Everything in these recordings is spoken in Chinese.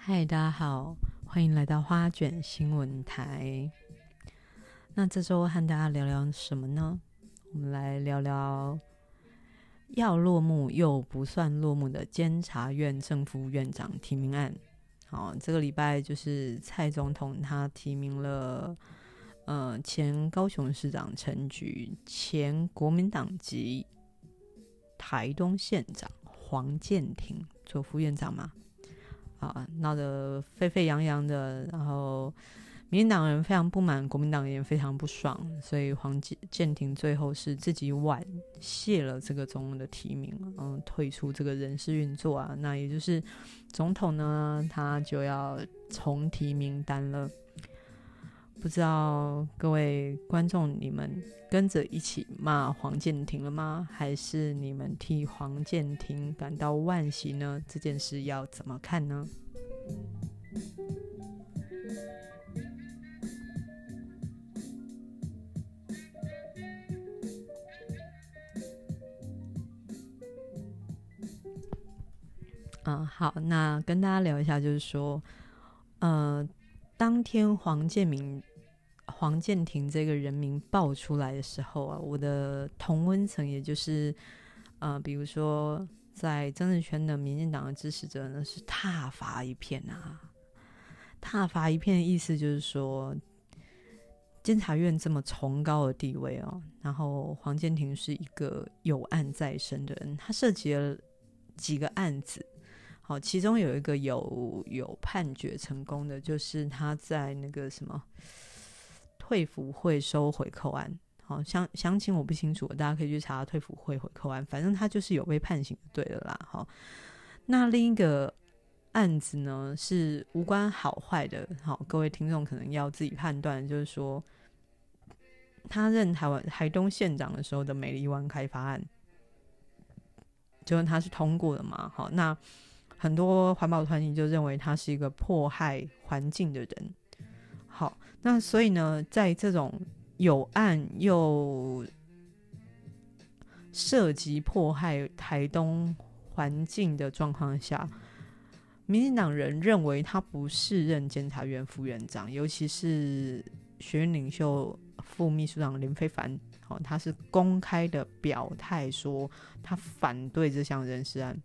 嗨，大家好，欢迎来到花卷新闻台。那这周和大家聊聊什么呢？我们来聊聊要落幕又不算落幕的监察院正副院长提名案。好，这个礼拜就是蔡总统他提名了，呃，前高雄市长陈菊，前国民党籍台东县长黄健庭做副院长嘛。啊，闹得沸沸扬扬的，然后民进党人非常不满，国民党也非常不爽，所以黄建庭最后是自己婉谢了这个总统的提名，嗯，退出这个人事运作啊。那也就是总统呢，他就要重提名单了。不知道各位观众，你们跟着一起骂黄建庭了吗？还是你们替黄建庭感到惋惜呢？这件事要怎么看呢？嗯，好，那跟大家聊一下，就是说，呃。当天黄建明、黄建庭这个人名爆出来的时候啊，我的同温层，也就是呃，比如说在政治圈的民进党的支持者呢，是挞伐一片啊。挞伐一片的意思就是说，监察院这么崇高的地位哦，然后黄建庭是一个有案在身的人，他涉及了几个案子。好，其中有一个有有判决成功的，就是他在那个什么退服会收回扣案。好，详详情我不清楚，大家可以去查退服会回扣案。反正他就是有被判刑，对了啦。好，那另一个案子呢，是无关好坏的。好，各位听众可能要自己判断，就是说他任台湾台东县长的时候的美丽湾开发案，就是他是通过的嘛。好，那。很多环保团体就认为他是一个迫害环境的人。好，那所以呢，在这种有案又涉及迫害台东环境的状况下，民进党人认为他不适任监察院副院长，尤其是学院领袖副秘书长林非凡，好，他是公开的表态说他反对这项人事案。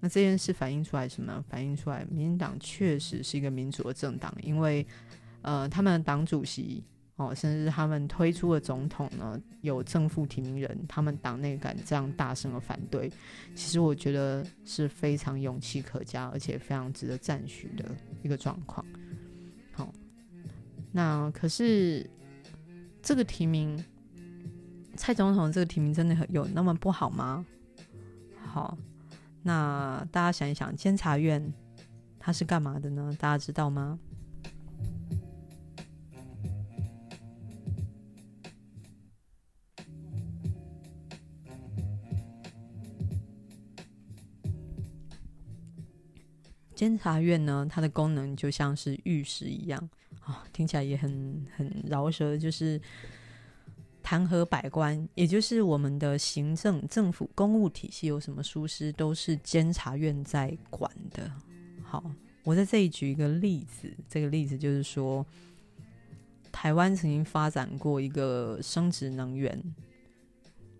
那这件事反映出来什么？反映出来，民进党确实是一个民主的政党，因为，呃，他们的党主席哦，甚至他们推出的总统呢，有正副提名人，他们党内敢这样大声的反对，其实我觉得是非常勇气可嘉，而且非常值得赞许的一个状况。好，那可是这个提名，蔡总统这个提名真的有那么不好吗？好。那大家想一想，监察院它是干嘛的呢？大家知道吗？监察院呢，它的功能就像是御史一样，哦，听起来也很很饶舌，就是。弹劾百官，也就是我们的行政、政府、公务体系有什么疏失，都是监察院在管的。好，我在这里举一个例子，这个例子就是说，台湾曾经发展过一个生质能源。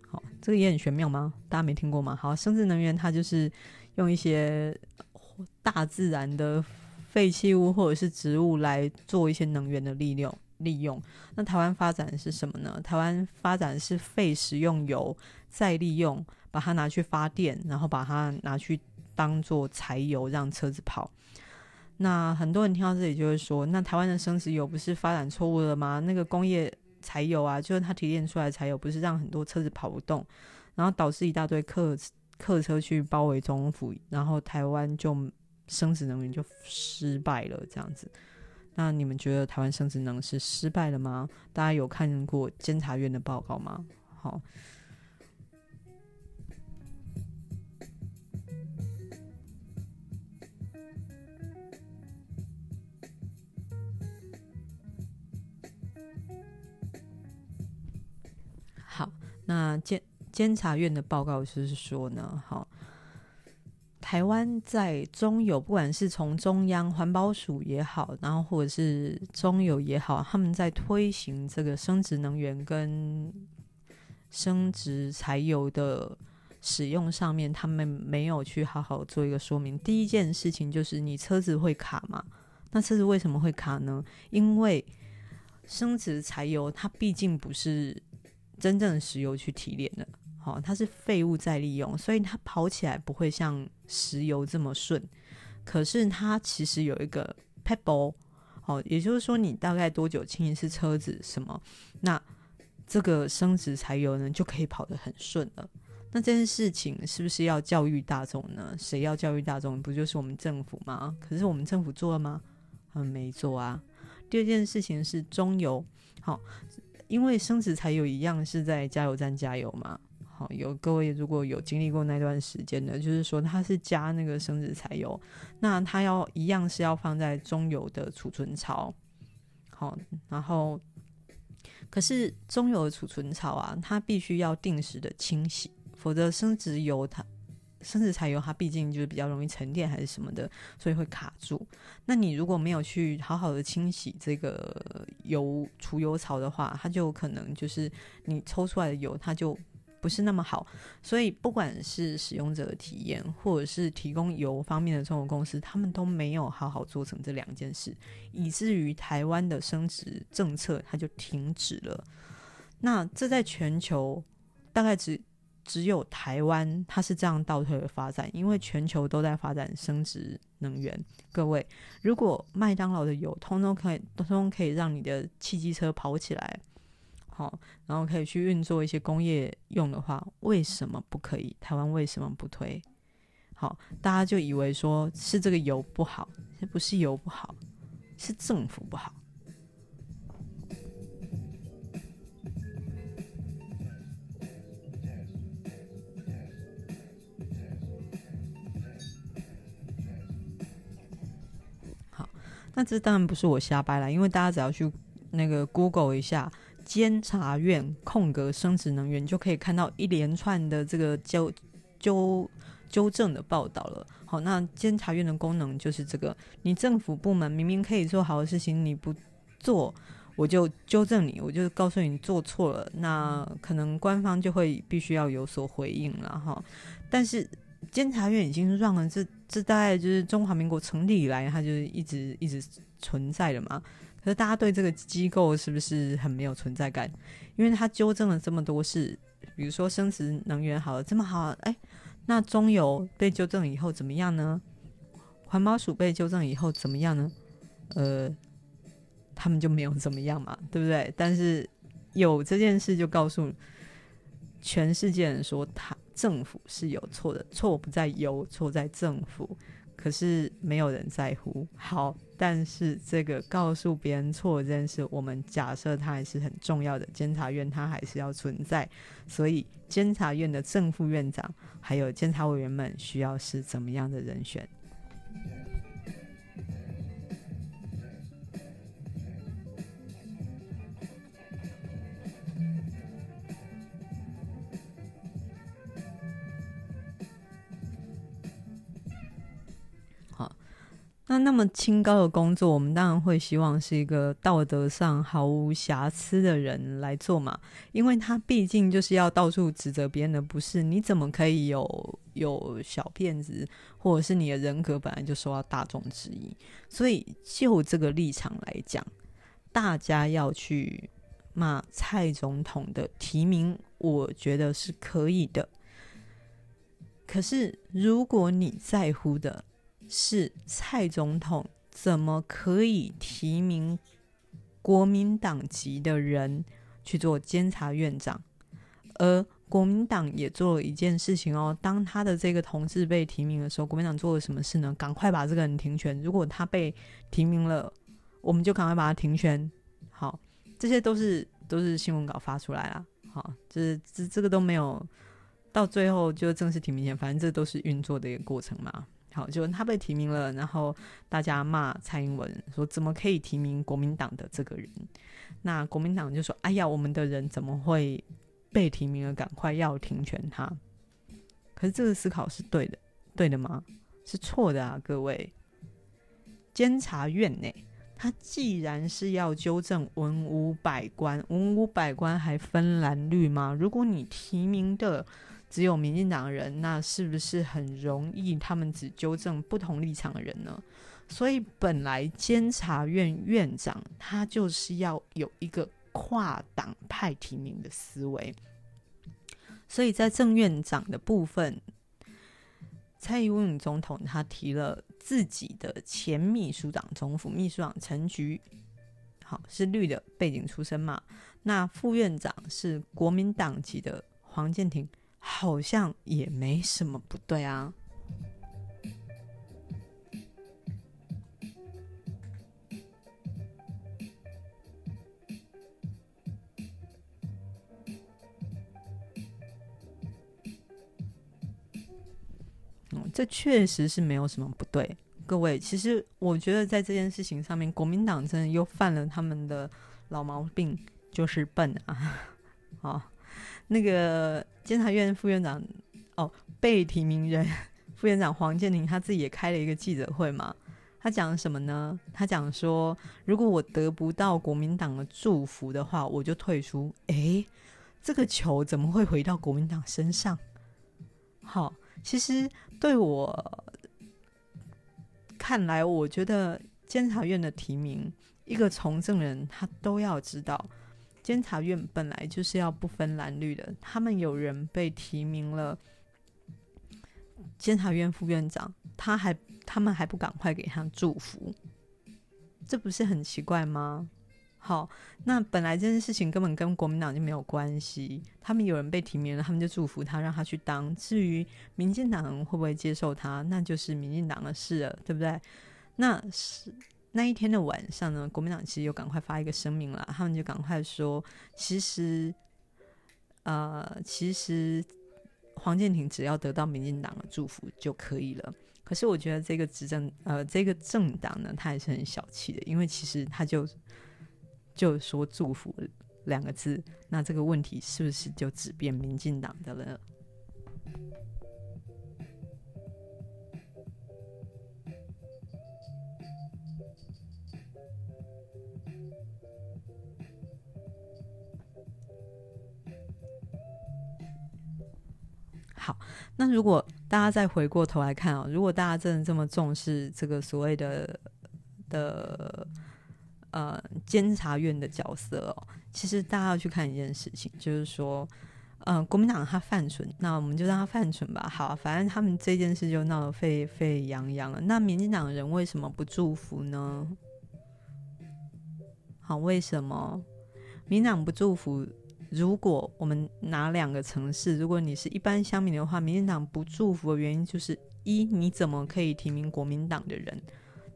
好，这个也很玄妙吗？大家没听过吗？好，生质能源它就是用一些大自然的废弃物或者是植物来做一些能源的利用。利用。那台湾发展是什么呢？台湾发展是废食用油再利用，把它拿去发电，然后把它拿去当做柴油让车子跑。那很多人听到这里就会说：那台湾的生质油不是发展错误了吗？那个工业柴油啊，就是它提炼出来的柴油，不是让很多车子跑不动，然后导致一大堆客客车去包围中府，然后台湾就生质能源就失败了，这样子。那你们觉得台湾生殖能是失败了吗？大家有看过监察院的报告吗？好。那监监察院的报告就是说呢，好，台湾在中油，不管是从中央环保署也好，然后或者是中油也好，他们在推行这个生殖能源跟生殖柴油的使用上面，他们没有去好好做一个说明。第一件事情就是你车子会卡嘛？那车子为什么会卡呢？因为生质柴油它毕竟不是。真正的石油去提炼的，好，它是废物再利用，所以它跑起来不会像石油这么顺。可是它其实有一个 pebble，好，也就是说你大概多久清一次车子什么，那这个升值柴油呢就可以跑得很顺了。那这件事情是不是要教育大众呢？谁要教育大众？不就是我们政府吗？可是我们政府做了吗？嗯，没做啊。第二件事情是中油，好。因为升值柴油一样是在加油站加油嘛，好，有各位如果有经历过那段时间的，就是说它是加那个生质柴油，那它要一样是要放在中油的储存槽，好，然后可是中油的储存槽啊，它必须要定时的清洗，否则生质油它。生质柴油它毕竟就是比较容易沉淀还是什么的，所以会卡住。那你如果没有去好好的清洗这个油储油槽的话，它就可能就是你抽出来的油它就不是那么好。所以不管是使用者的体验，或者是提供油方面的中国公司，他们都没有好好做成这两件事，以至于台湾的生质政策它就停止了。那这在全球大概只。只有台湾它是这样倒退的发展，因为全球都在发展生质能源。各位，如果麦当劳的油通通可以，通通可以让你的汽机车跑起来，好，然后可以去运作一些工业用的话，为什么不可以？台湾为什么不推？好，大家就以为说是这个油不好，不是油不好，是政府不好。那这当然不是我瞎掰了，因为大家只要去那个 Google 一下监察院空格生质能源，就可以看到一连串的这个纠纠纠正的报道了。好，那监察院的功能就是这个：你政府部门明明可以做好的事情，你不做，我就纠正你，我就告诉你做错了。那可能官方就会必须要有所回应了哈。但是监察院已经让了这。这大概就是中华民国成立以来，它就是一直一直存在的嘛。可是大家对这个机构是不是很没有存在感？因为他纠正了这么多事，比如说生殖能源好了这么好，哎，那中油被纠正以后怎么样呢？环保署被纠正以后怎么样呢？呃，他们就没有怎么样嘛，对不对？但是有这件事就告诉全世界人说他。政府是有错的，错不在油，错在政府。可是没有人在乎。好，但是这个告诉别人错这件事，我们假设它还是很重要的。监察院它还是要存在，所以监察院的正副院长还有监察委员们需要是怎么样的人选？那么清高的工作，我们当然会希望是一个道德上毫无瑕疵的人来做嘛，因为他毕竟就是要到处指责别人的不是，你怎么可以有有小辫子，或者是你的人格本来就受到大众质疑？所以就这个立场来讲，大家要去骂蔡总统的提名，我觉得是可以的。可是如果你在乎的，是蔡总统怎么可以提名国民党籍的人去做监察院长？而国民党也做了一件事情哦，当他的这个同志被提名的时候，国民党做了什么事呢？赶快把这个人停权。如果他被提名了，我们就赶快把他停权。好，这些都是都是新闻稿发出来了。好，这这这个都没有到最后就正式提名前，反正这都是运作的一个过程嘛。好，就他被提名了，然后大家骂蔡英文说怎么可以提名国民党的这个人？那国民党就说：“哎呀，我们的人怎么会被提名了？赶快要停权他。”可是这个思考是对的，对的吗？是错的啊，各位。监察院内，他既然是要纠正文武百官，文武百官还分蓝绿吗？如果你提名的只有民进党人，那是不是很容易他们只纠正不同立场的人呢？所以本来监察院院长他就是要有一个跨党派提名的思维，所以在正院长的部分，蔡英文总统他提了自己的前秘书长、总府秘书长陈菊，好，是绿的背景出身嘛？那副院长是国民党籍的黄健庭。好像也没什么不对啊。这确实是没有什么不对。各位，其实我觉得在这件事情上面，国民党真的又犯了他们的老毛病，就是笨啊！好。那个监察院副院长哦，被提名人副院长黄建宁他自己也开了一个记者会嘛，他讲什么呢？他讲说，如果我得不到国民党的祝福的话，我就退出。诶，这个球怎么会回到国民党身上？好，其实对我看来，我觉得监察院的提名，一个从政人他都要知道。监察院本来就是要不分蓝绿的，他们有人被提名了，监察院副院长，他还他们还不赶快给他祝福，这不是很奇怪吗？好，那本来这件事情根本跟国民党就没有关系，他们有人被提名了，他们就祝福他，让他去当。至于民进党会不会接受他，那就是民进党的事了，对不对？那是。那一天的晚上呢，国民党其实又赶快发一个声明了，他们就赶快说，其实，呃，其实黄健庭只要得到民进党的祝福就可以了。可是我觉得这个执政，呃，这个政党呢，他也是很小气的，因为其实他就就说祝福两个字，那这个问题是不是就只变民进党的了？那如果大家再回过头来看啊，如果大家真的这么重视这个所谓的的呃监察院的角色哦，其实大家要去看一件事情，就是说，呃，国民党他犯蠢，那我们就让他犯蠢吧。好，反正他们这件事就闹得沸沸扬扬了。那民进党人为什么不祝福呢？好，为什么民党不祝福？如果我们拿两个城市，如果你是一般乡民的话，民进党不祝福的原因就是：一，你怎么可以提名国民党的人？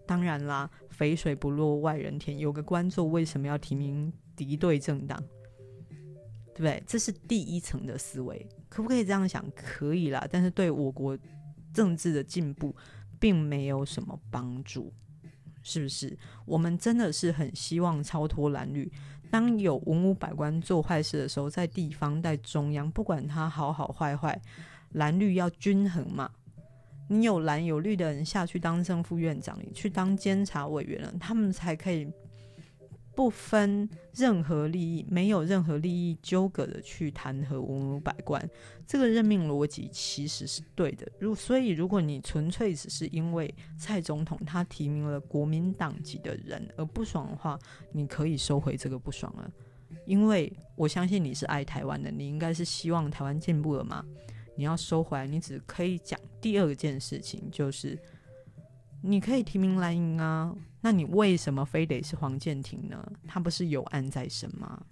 当然啦，肥水不落外人田，有个官做为什么要提名敌对政党？对不对？这是第一层的思维，可不可以这样想？可以啦，但是对我国政治的进步并没有什么帮助，是不是？我们真的是很希望超脱蓝绿。当有文武百官做坏事的时候，在地方、在中央，不管他好好坏坏，蓝绿要均衡嘛。你有蓝有绿的人下去当正副院长，你去当监察委员了，他们才可以。不分任何利益，没有任何利益纠葛的去弹劾文武百官，这个任命逻辑其实是对的。如所以，如果你纯粹只是因为蔡总统他提名了国民党籍的人而不爽的话，你可以收回这个不爽了。因为我相信你是爱台湾的，你应该是希望台湾进步了嘛。你要收回来，你只可以讲第二件事情，就是你可以提名蓝营啊。那你为什么非得是黄健庭呢？他不是有案在身吗？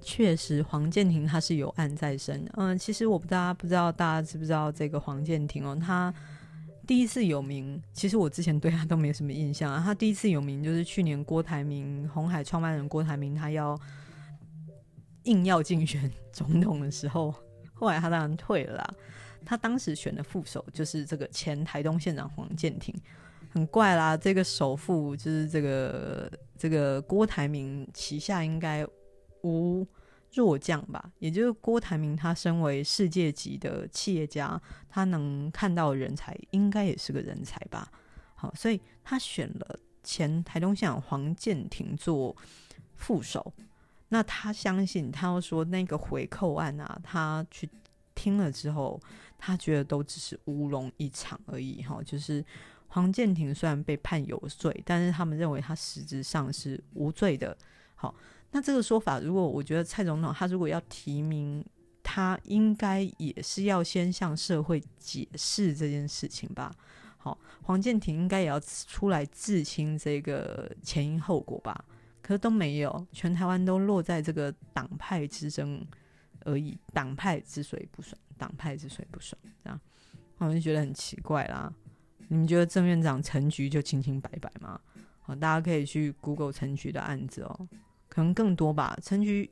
确实黄健庭他是有案在身。嗯，其实我不知道，不知道大家知不知道这个黄健庭哦，他第一次有名，其实我之前对他都没什么印象啊。他第一次有名就是去年郭台铭红海创办人郭台铭他要硬要竞选总统的时候，后来他当然退了。他当时选的副手就是这个前台东县长黄健庭。很怪啦，这个首富就是这个这个郭台铭旗下应该无弱将吧？也就是郭台铭他身为世界级的企业家，他能看到人才，应该也是个人才吧？好，所以他选了前台东县黄建庭做副手。那他相信，他要说那个回扣案啊，他去听了之后，他觉得都只是乌龙一场而已。哈，就是。黄建庭虽然被判有罪，但是他们认为他实质上是无罪的。好，那这个说法，如果我觉得蔡总统他如果要提名，他应该也是要先向社会解释这件事情吧。好，黄建庭应该也要出来自清这个前因后果吧。可是都没有，全台湾都落在这个党派之争而已。党派之所以不爽，党派之所以不爽，这样我就觉得很奇怪啦。你们觉得郑院长陈局就清清白白吗？好，大家可以去 Google 陈局的案子哦，可能更多吧。陈菊，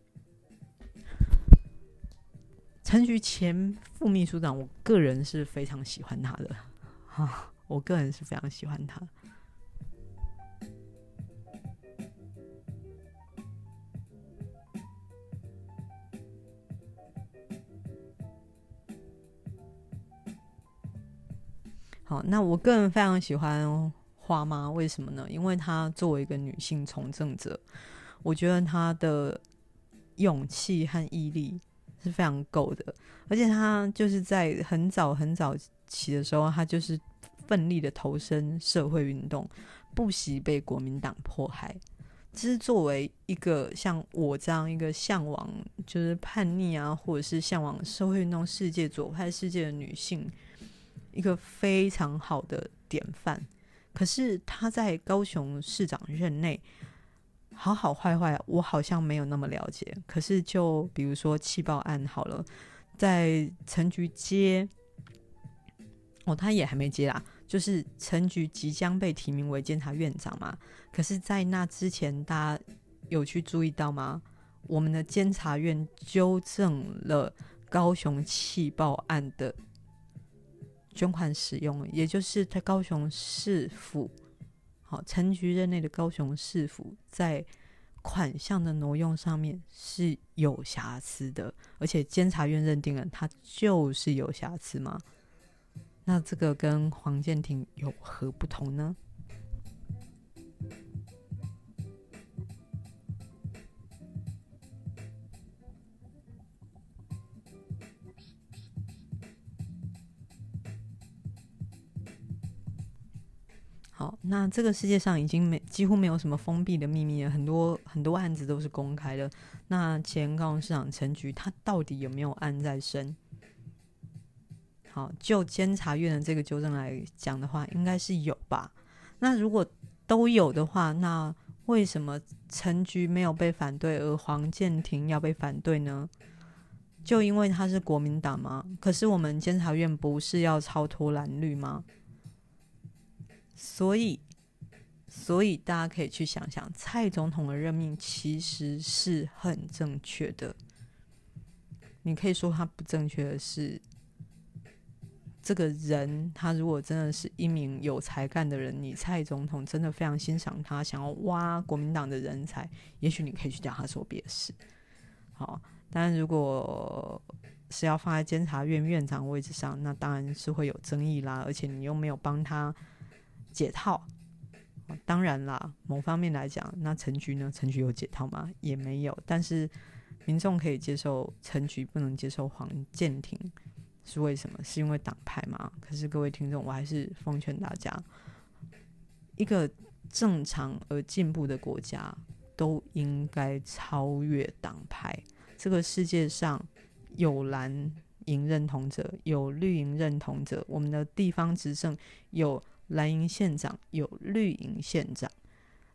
陈菊前副秘书长，我个人是非常喜欢他的，哈，我个人是非常喜欢他。好，那我个人非常喜欢花妈，为什么呢？因为她作为一个女性从政者，我觉得她的勇气和毅力是非常够的，而且她就是在很早很早期的时候，她就是奋力的投身社会运动，不惜被国民党迫害。这是作为一个像我这样一个向往就是叛逆啊，或者是向往社会运动世界左派世界的女性。一个非常好的典范，可是她在高雄市长任内，好好坏坏，我好像没有那么了解。可是就比如说气爆案好了，在陈菊接，哦，他也还没接啦，就是陈菊即将被提名为监察院长嘛。可是，在那之前，大家有去注意到吗？我们的监察院纠正了高雄气爆案的。捐款使用，也就是在高雄市府，好，陈局任内的高雄市府在款项的挪用上面是有瑕疵的，而且监察院认定了他就是有瑕疵吗？那这个跟黄建庭有何不同呢？好，那这个世界上已经没几乎没有什么封闭的秘密了，很多很多案子都是公开的。那前高雄市长陈菊，他到底有没有案在身？好，就监察院的这个纠正来讲的话，应该是有吧。那如果都有的话，那为什么陈菊没有被反对，而黄健庭要被反对呢？就因为他是国民党吗？可是我们监察院不是要超脱蓝绿吗？所以，所以大家可以去想想，蔡总统的任命其实是很正确的。你可以说他不正确的是，这个人他如果真的是一名有才干的人，你蔡总统真的非常欣赏他，想要挖国民党的人才，也许你可以去叫他做别事。好，但如果是要放在监察院院长位置上，那当然是会有争议啦，而且你又没有帮他。解套，当然啦。某方面来讲，那陈局呢？陈局有解套吗？也没有。但是民众可以接受陈局，不能接受黄建庭，是为什么？是因为党派吗？可是各位听众，我还是奉劝大家，一个正常而进步的国家都应该超越党派。这个世界上有蓝营认同者，有绿营认同者，我们的地方执政有。蓝营县长有绿营县长，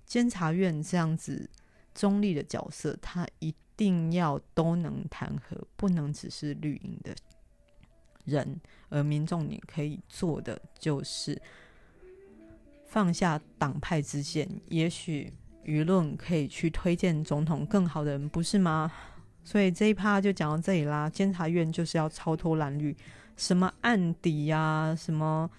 监察院这样子中立的角色，他一定要都能谈和，不能只是绿营的人。而民众你可以做的就是放下党派之见，也许舆论可以去推荐总统更好的人，不是吗？所以这一趴就讲到这里啦。监察院就是要超脱蓝绿，什么案底呀、啊，什么。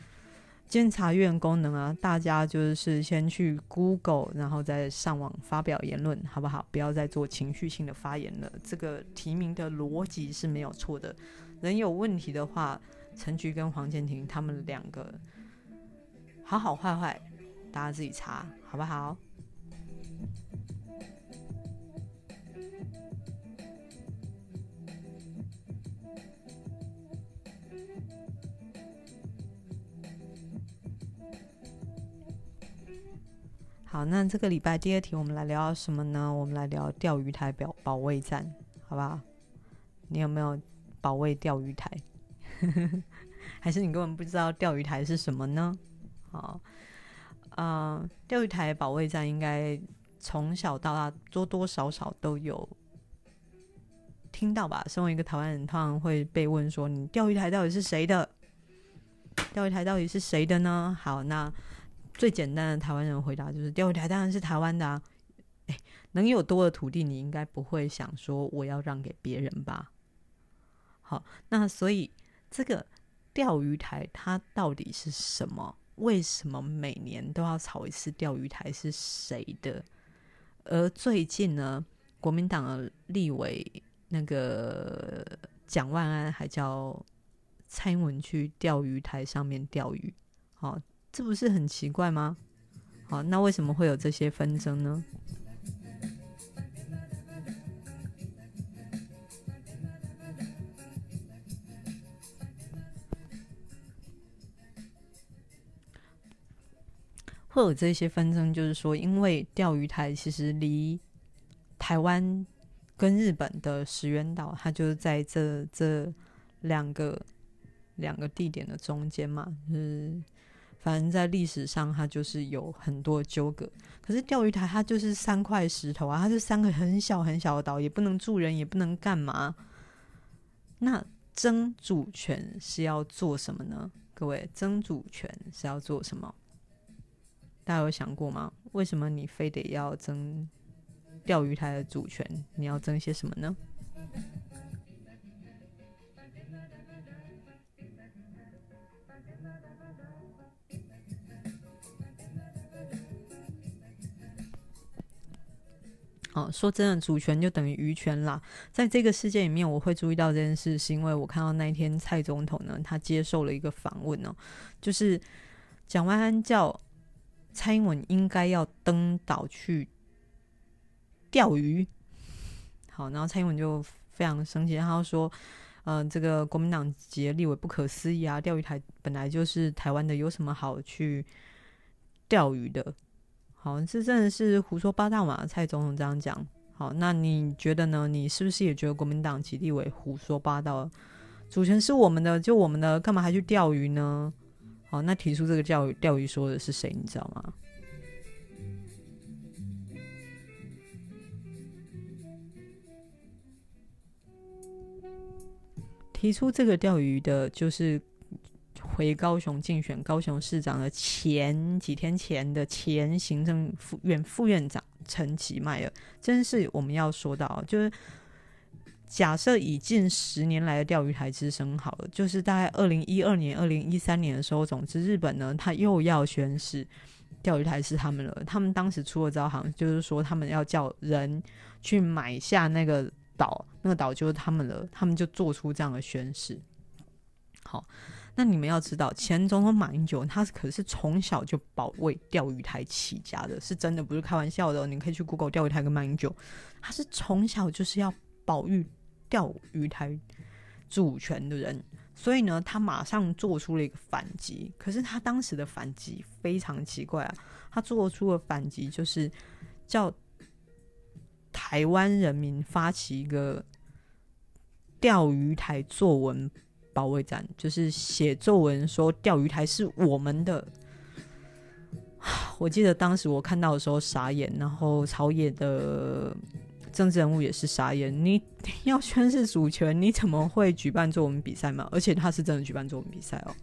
监察院功能啊，大家就是先去 Google，然后再上网发表言论，好不好？不要再做情绪性的发言了。这个提名的逻辑是没有错的。人有问题的话，陈菊跟黄建庭他们两个好好坏坏，大家自己查，好不好？好，那这个礼拜第二题，我们来聊什么呢？我们来聊钓鱼台保保卫战，好不好？你有没有保卫钓鱼台？还是你根本不知道钓鱼台是什么呢？好，呃，钓鱼台保卫战应该从小到大多多少少都有听到吧？身为一个台湾人，通常会被问说：“你钓鱼台到底是谁的？钓鱼台到底是谁的呢？”好，那。最简单的台湾人回答就是：钓鱼台当然是台湾的啊！哎，能有多的土地，你应该不会想说我要让给别人吧？好，那所以这个钓鱼台它到底是什么？为什么每年都要吵一次钓鱼台是谁的？而最近呢，国民党的立委那个蒋万安还叫蔡英文去钓鱼台上面钓鱼，好。这不是很奇怪吗？好，那为什么会有这些纷争呢？会有这些纷争，就是说，因为钓鱼台其实离台湾跟日本的石垣岛，它就是在这这两个两个地点的中间嘛，就是。反正，在历史上，它就是有很多纠葛。可是钓鱼台它就是三块石头啊，它是三个很小很小的岛，也不能住人，也不能干嘛。那争主权是要做什么呢？各位，争主权是要做什么？大家有想过吗？为什么你非得要争钓鱼台的主权？你要争些什么呢？哦，说真的，主权就等于渔权啦。在这个世界里面，我会注意到这件事，是因为我看到那一天蔡总统呢，他接受了一个访问哦，就是蒋万安叫蔡英文应该要登岛去钓鱼。好，然后蔡英文就非常生气，他说：“嗯、这个国民党籍的立委不可思议啊，钓鱼台本来就是台湾的，有什么好去钓鱼的？”好，这真的是胡说八道嘛？蔡总统这样讲。好，那你觉得呢？你是不是也觉得国民党籍立委胡说八道？主权是我们的，就我们的，干嘛还去钓鱼呢？好，那提出这个钓鱼钓鱼说的是谁？你知道吗？提出这个钓鱼的，就是。回高雄竞选高雄市长的前几天前的前行政副院副院长陈其迈了，真是我们要说到，就是假设以近十年来的钓鱼台之声好了，就是大概二零一二年、二零一三年的时候，总之日本呢，他又要宣誓钓鱼台是他们了。他们当时出了招，好像就是说他们要叫人去买下那个岛，那个岛就是他们了，他们就做出这样的宣誓。好。那你们要知道，前总统马英九他可是从小就保卫钓鱼台起家的，是真的，不是开玩笑的。你可以去 Google 钓鱼台跟马英九，他是从小就是要保育钓鱼台主权的人，所以呢，他马上做出了一个反击。可是他当时的反击非常奇怪啊，他做出了反击就是叫台湾人民发起一个钓鱼台作文。保卫战就是写作文说钓鱼台是我们的。我记得当时我看到的时候傻眼，然后朝野的政治人物也是傻眼，你 要宣誓主权，你怎么会举办作文比赛嘛？而且他是真的举办作文比赛哦。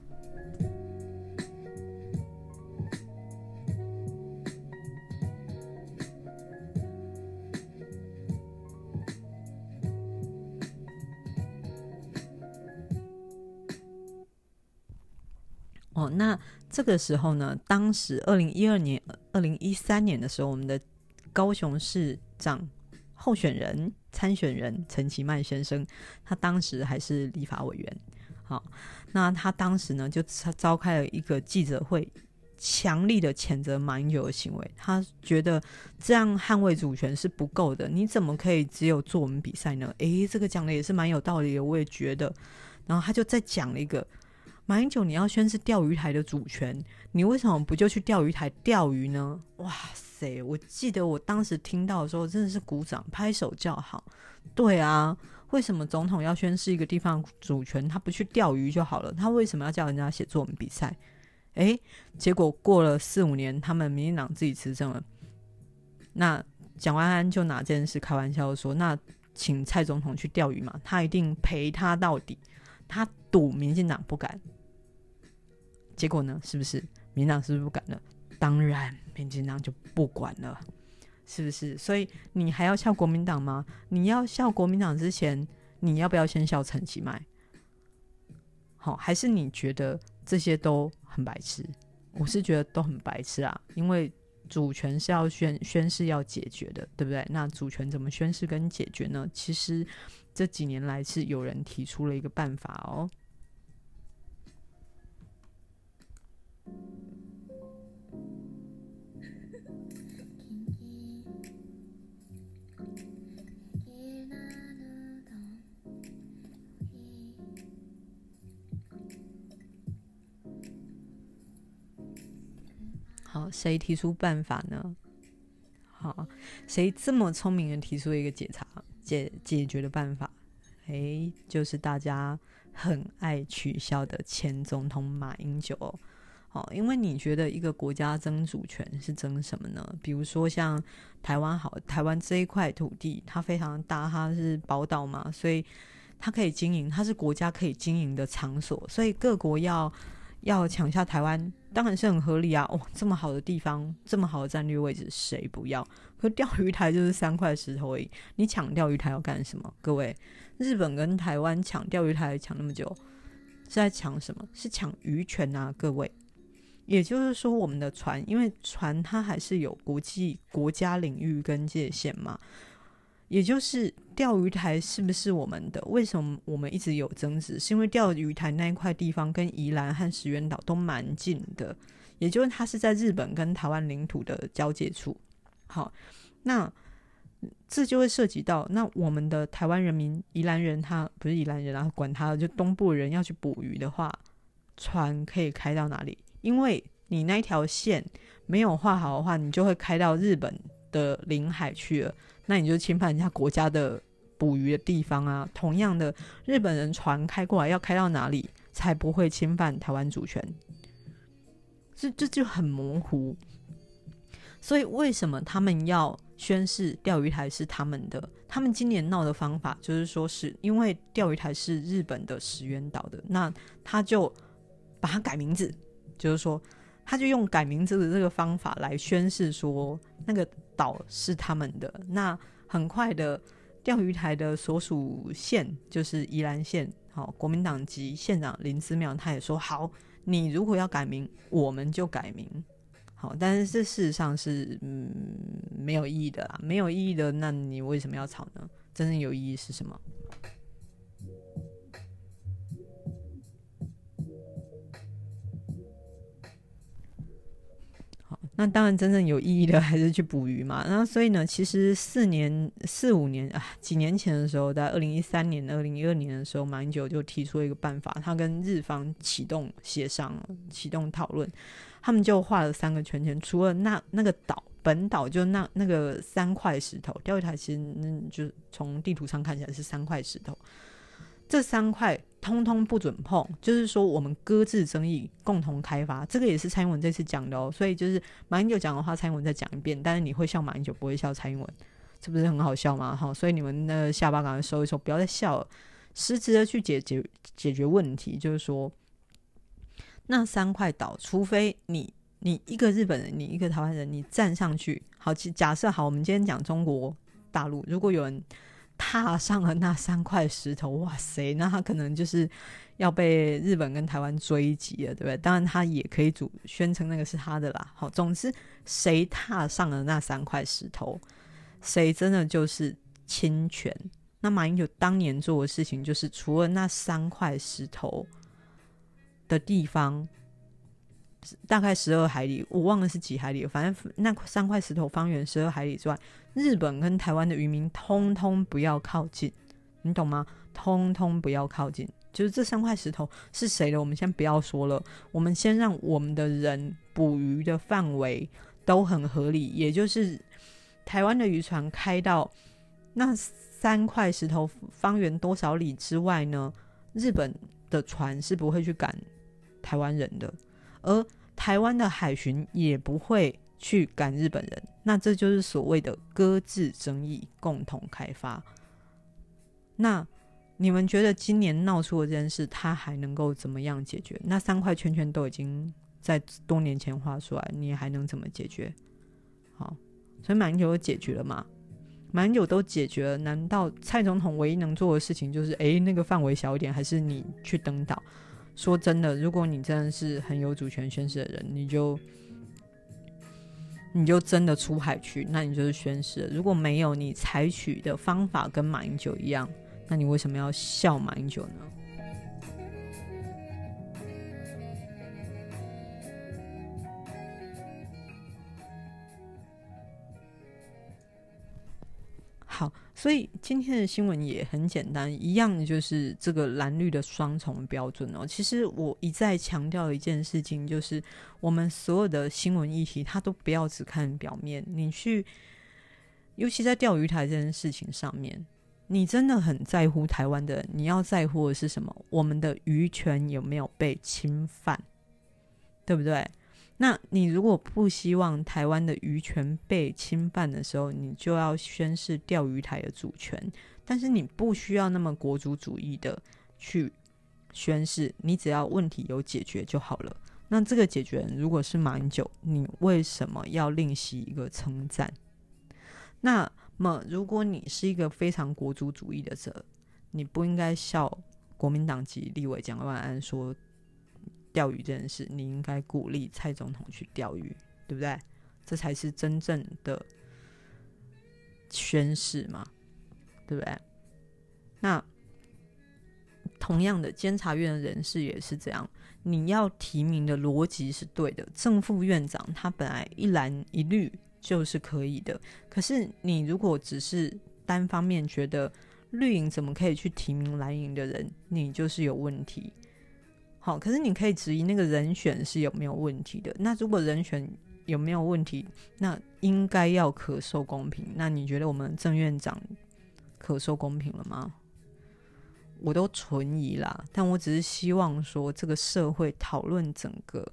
那这个时候呢，当时二零一二年、二零一三年的时候，我们的高雄市长。候选人、参选人陈其迈先生，他当时还是立法委员。好，那他当时呢就他召开了一个记者会，强力的谴责马英九的行为。他觉得这样捍卫主权是不够的，你怎么可以只有作文比赛呢？诶，这个讲的也是蛮有道理的，我也觉得。然后他就再讲了一个。马英九，你要宣示钓鱼台的主权，你为什么不就去钓鱼台钓鱼呢？哇塞！我记得我当时听到的时候，真的是鼓掌拍手叫好。对啊，为什么总统要宣示一个地方主权，他不去钓鱼就好了？他为什么要叫人家写作文比赛？诶，结果过了四五年，他们民进党自己执政了，那蒋万安就拿这件事开玩笑说：“那请蔡总统去钓鱼嘛，他一定陪他到底。”他赌民进党不敢。结果呢？是不是民党是不是不敢了？当然，民进党就不管了，是不是？所以你还要笑国民党吗？你要笑国民党之前，你要不要先笑陈其迈？好，还是你觉得这些都很白痴？我是觉得都很白痴啊，因为主权是要宣宣誓要解决的，对不对？那主权怎么宣誓跟解决呢？其实这几年来是有人提出了一个办法哦。谁提出办法呢？好，谁这么聪明的提出一个解查解解决的办法？诶，就是大家很爱取笑的前总统马英九。好，因为你觉得一个国家争主权是争什么呢？比如说像台湾，好，台湾这一块土地它非常大，它是宝岛嘛，所以它可以经营，它是国家可以经营的场所，所以各国要要抢下台湾，当然是很合理啊！哦，这么好的地方，这么好的战略位置，谁不要？可钓鱼台就是三块石头而已，你抢钓鱼台要干什么？各位，日本跟台湾抢钓鱼台抢那么久，是在抢什么？是抢渔权啊！各位。也就是说，我们的船，因为船它还是有国际、国家领域跟界限嘛。也就是钓鱼台是不是我们的？为什么我们一直有争执？是因为钓鱼台那一块地方跟宜兰和石垣岛都蛮近的，也就是它是在日本跟台湾领土的交界处。好，那这就会涉及到，那我们的台湾人民、宜兰人他，不是宜兰人，然后管他，就东部人要去捕鱼的话，船可以开到哪里？因为你那条线没有画好的话，你就会开到日本的领海去了，那你就侵犯人家国家的捕鱼的地方啊。同样的，日本人船开过来要开到哪里才不会侵犯台湾主权？这这就很模糊。所以为什么他们要宣誓钓鱼台是他们的？他们今年闹的方法就是说，是因为钓鱼台是日本的石垣岛的，那他就把它改名字。就是说，他就用改名字的这个方法来宣示说，那个岛是他们的。那很快的，钓鱼台的所属县就是宜兰县，好，国民党籍县长林思妙他也说好，你如果要改名，我们就改名。好，但是这事实上是嗯没有意义的啦，没有意义的，那你为什么要吵呢？真正有意义是什么？那当然，真正有意义的 还是去捕鱼嘛。那所以呢，其实四年、四五年啊，几年前的时候，在二零一三年、二零一二年的时候，马英九就提出了一个办法，他跟日方启动协商、启动讨论，他们就画了三个圈圈。除了那那个岛本岛，就那那个三块石头，钓鱼台其实那就从地图上看起来是三块石头。这三块通通不准碰，就是说我们搁置争议，共同开发。这个也是蔡英文这次讲的哦，所以就是马英九讲的话，蔡英文再讲一遍。但是你会笑马英九，不会笑蔡英文。这不是很好笑吗？哈，所以你们的下巴赶快收一收，不要再笑了，实质的去解决解决问题，就是说，那三块岛，除非你你一个日本人，你一个台湾人，你站上去，好，假设好，我们今天讲中国大陆，如果有人踏上了那三块石头，哇塞，那他可能就是。要被日本跟台湾追击了，对不对？当然，他也可以主宣称那个是他的啦。好，总之，谁踏上了那三块石头，谁真的就是侵权。那马英九当年做的事情，就是除了那三块石头的地方，大概十二海里，我忘了是几海里，反正那三块石头方圆十二海里之外，日本跟台湾的渔民通通不要靠近，你懂吗？通通不要靠近。就是这三块石头是谁的？我们先不要说了，我们先让我们的人捕鱼的范围都很合理，也就是台湾的渔船开到那三块石头方圆多少里之外呢？日本的船是不会去赶台湾人的，而台湾的海巡也不会去赶日本人。那这就是所谓的搁置争议，共同开发。那。你们觉得今年闹出的这件事，他还能够怎么样解决？那三块圈圈都已经在多年前画出来，你还能怎么解决？好，所以马英九都解决了嘛？马英九都解决了，难道蔡总统唯一能做的事情就是，诶，那个范围小一点，还是你去登岛？说真的，如果你真的是很有主权宣誓的人，你就你就真的出海去，那你就是宣誓。如果没有，你采取的方法跟马英九一样。那你为什么要笑马英九呢？所以今天的新闻也很简单，一样就是这个蓝绿的双重标准哦。其实我一再强调一件事情，就是我们所有的新闻议题，它都不要只看表面。你去，尤其在钓鱼台这件事情上面。你真的很在乎台湾的，你要在乎的是什么？我们的渔权有没有被侵犯，对不对？那你如果不希望台湾的渔权被侵犯的时候，你就要宣示钓鱼台的主权。但是你不需要那么国族主义的去宣誓，你只要问题有解决就好了。那这个解决如果是马英九，你为什么要另起一个称赞？那？那么，如果你是一个非常国族主义的者，你不应该笑国民党籍立委蒋万安说钓鱼这件事，你应该鼓励蔡总统去钓鱼，对不对？这才是真正的宣誓嘛，对不对？那同样的，监察院的人士也是这样，你要提名的逻辑是对的。正副院长他本来一蓝一绿。就是可以的，可是你如果只是单方面觉得绿营怎么可以去提名蓝营的人，你就是有问题。好，可是你可以质疑那个人选是有没有问题的。那如果人选有没有问题，那应该要可受公平。那你觉得我们郑院长可受公平了吗？我都存疑啦，但我只是希望说，这个社会讨论整个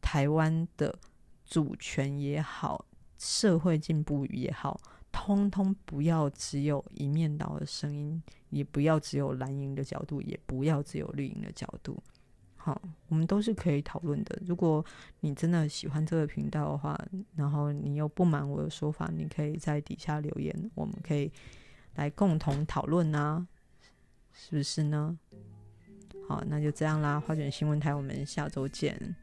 台湾的主权也好。社会进步也好，通通不要只有一面倒的声音，也不要只有蓝营的角度，也不要只有绿营的角度。好，我们都是可以讨论的。如果你真的喜欢这个频道的话，然后你又不满我的说法，你可以在底下留言，我们可以来共同讨论啊，是不是呢？好，那就这样啦。花卷新闻台，我们下周见。